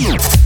Boom!